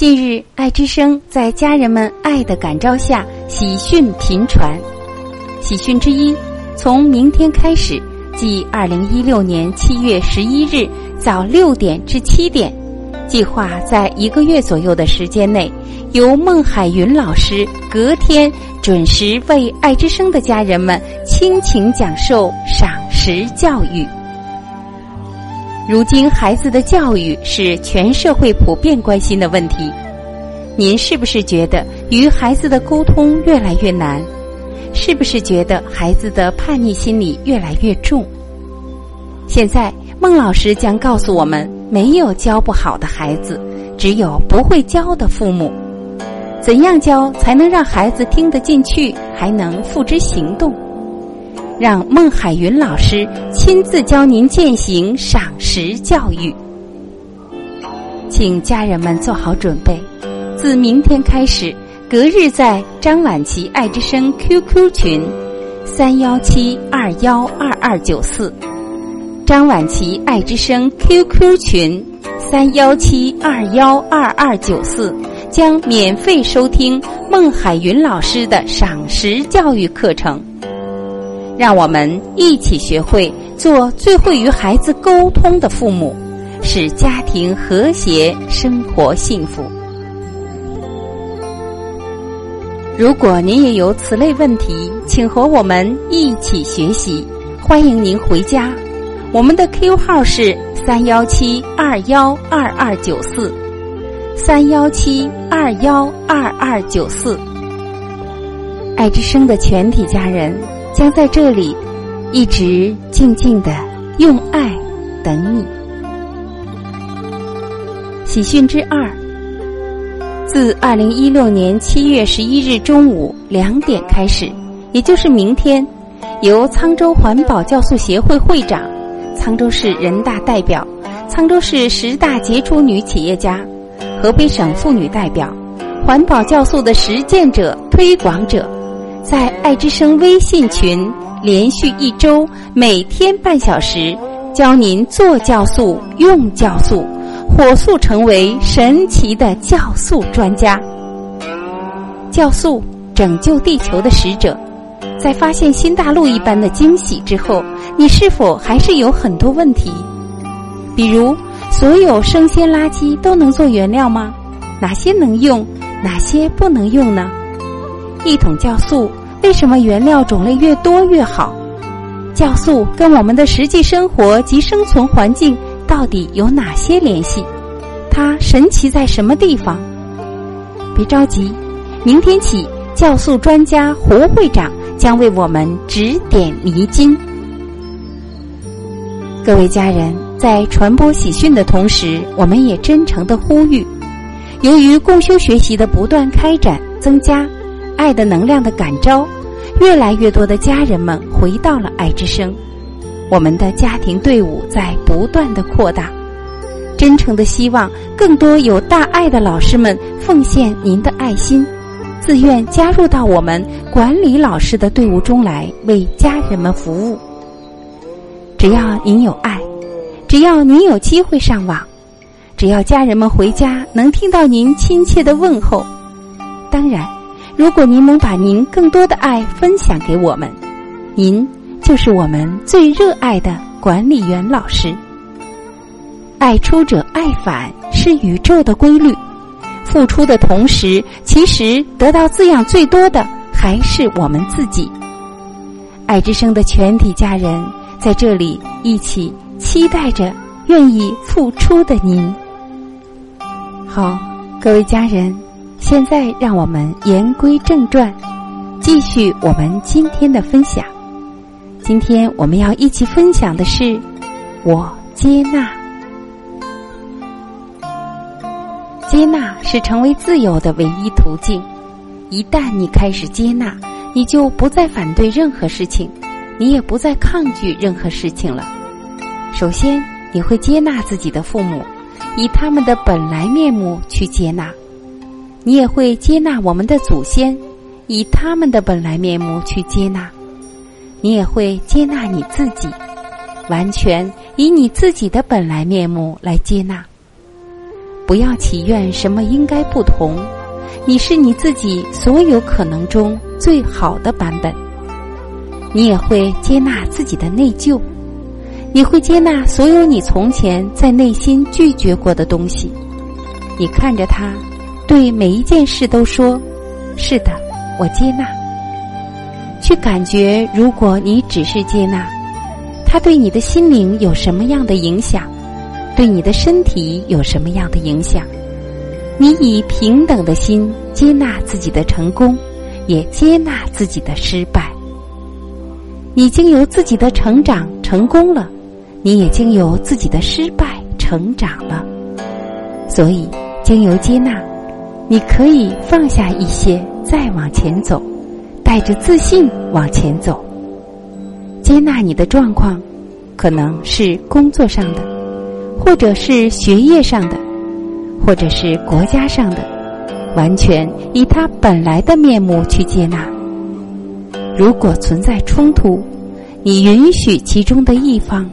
近日，爱之声在家人们爱的感召下，喜讯频传。喜讯之一，从明天开始，即二零一六年七月十一日早六点至七点，计划在一个月左右的时间内，由孟海云老师隔天准时为爱之声的家人们倾情讲授赏识教育。如今，孩子的教育是全社会普遍关心的问题。您是不是觉得与孩子的沟通越来越难？是不是觉得孩子的叛逆心理越来越重？现在，孟老师将告诉我们：没有教不好的孩子，只有不会教的父母。怎样教才能让孩子听得进去，还能付之行动？让孟海云老师亲自教您践行赏识教育，请家人们做好准备。自明天开始，隔日在张晚琪爱之声 QQ 群三幺七二幺二二九四，张晚琪爱之声 QQ 群三幺七二幺二二九四，将免费收听孟海云老师的赏识教育课程。让我们一起学会做最会与孩子沟通的父母，使家庭和谐，生活幸福。如果您也有此类问题，请和我们一起学习。欢迎您回家，我们的 Q 号是三幺七二幺二二九四，三幺七二幺二二九四。爱之声的全体家人。将在这里一直静静的用爱等你。喜讯之二，自二零一六年七月十一日中午两点开始，也就是明天，由沧州环保酵素协会会长、沧州市人大代表、沧州市十大杰出女企业家、河北省妇女代表、环保酵素的实践者、推广者。在爱之声微信群连续一周，每天半小时，教您做酵素、用酵素，火速成为神奇的酵素专家。酵素拯救地球的使者，在发现新大陆一般的惊喜之后，你是否还是有很多问题？比如，所有生鲜垃圾都能做原料吗？哪些能用，哪些不能用呢？一桶酵素为什么原料种类越多越好？酵素跟我们的实际生活及生存环境到底有哪些联系？它神奇在什么地方？别着急，明天起，酵素专家胡会长将为我们指点迷津。各位家人，在传播喜讯的同时，我们也真诚的呼吁：由于共修学习的不断开展增加。爱的能量的感召，越来越多的家人们回到了爱之声。我们的家庭队伍在不断的扩大，真诚的希望更多有大爱的老师们奉献您的爱心，自愿加入到我们管理老师的队伍中来，为家人们服务。只要您有爱，只要您有机会上网，只要家人们回家能听到您亲切的问候，当然。如果您能把您更多的爱分享给我们，您就是我们最热爱的管理员老师。爱出者爱返是宇宙的规律，付出的同时，其实得到滋养最多的还是我们自己。爱之声的全体家人在这里一起期待着愿意付出的您。好，各位家人。现在，让我们言归正传，继续我们今天的分享。今天我们要一起分享的是“我接纳”。接纳是成为自由的唯一途径。一旦你开始接纳，你就不再反对任何事情，你也不再抗拒任何事情了。首先，你会接纳自己的父母，以他们的本来面目去接纳；你也会接纳我们的祖先，以他们的本来面目去接纳；你也会接纳你自己，完全以你自己的本来面目来接纳。不要祈愿什么应该不同，你是你自己所有可能中最好的版本。你也会接纳自己的内疚，你会接纳所有你从前在内心拒绝过的东西。你看着他，对每一件事都说：“是的，我接纳。”去感觉，如果你只是接纳，他对你的心灵有什么样的影响？对你的身体有什么样的影响？你以平等的心接纳自己的成功，也接纳自己的失败。你经由自己的成长成功了，你也经由自己的失败成长了。所以，经由接纳，你可以放下一些，再往前走，带着自信往前走。接纳你的状况，可能是工作上的。或者是学业上的，或者是国家上的，完全以他本来的面目去接纳。如果存在冲突，你允许其中的一方，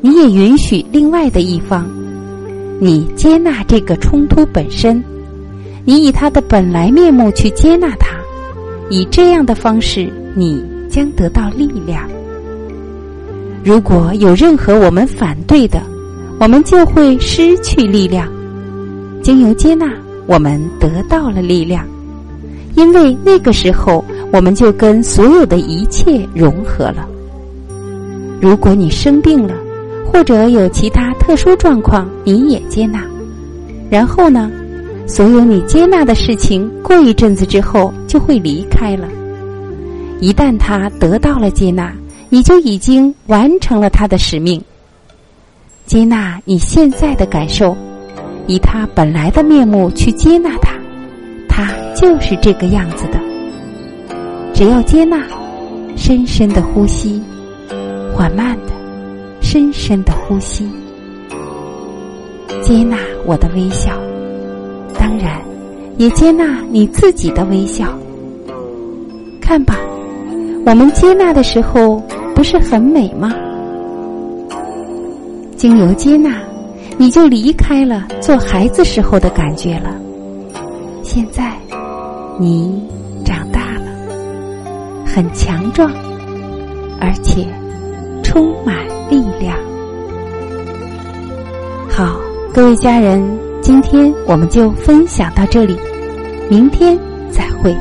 你也允许另外的一方，你接纳这个冲突本身，你以他的本来面目去接纳他，以这样的方式，你将得到力量。如果有任何我们反对的，我们就会失去力量。经由接纳，我们得到了力量，因为那个时候我们就跟所有的一切融合了。如果你生病了，或者有其他特殊状况，你也接纳。然后呢，所有你接纳的事情，过一阵子之后就会离开了。一旦他得到了接纳，你就已经完成了他的使命。接纳你现在的感受，以他本来的面目去接纳他，他就是这个样子的。只要接纳，深深的呼吸，缓慢的、深深的呼吸，接纳我的微笑，当然也接纳你自己的微笑。看吧，我们接纳的时候，不是很美吗？经由接纳，你就离开了做孩子时候的感觉了。现在，你长大了，很强壮，而且充满力量。好，各位家人，今天我们就分享到这里，明天再会。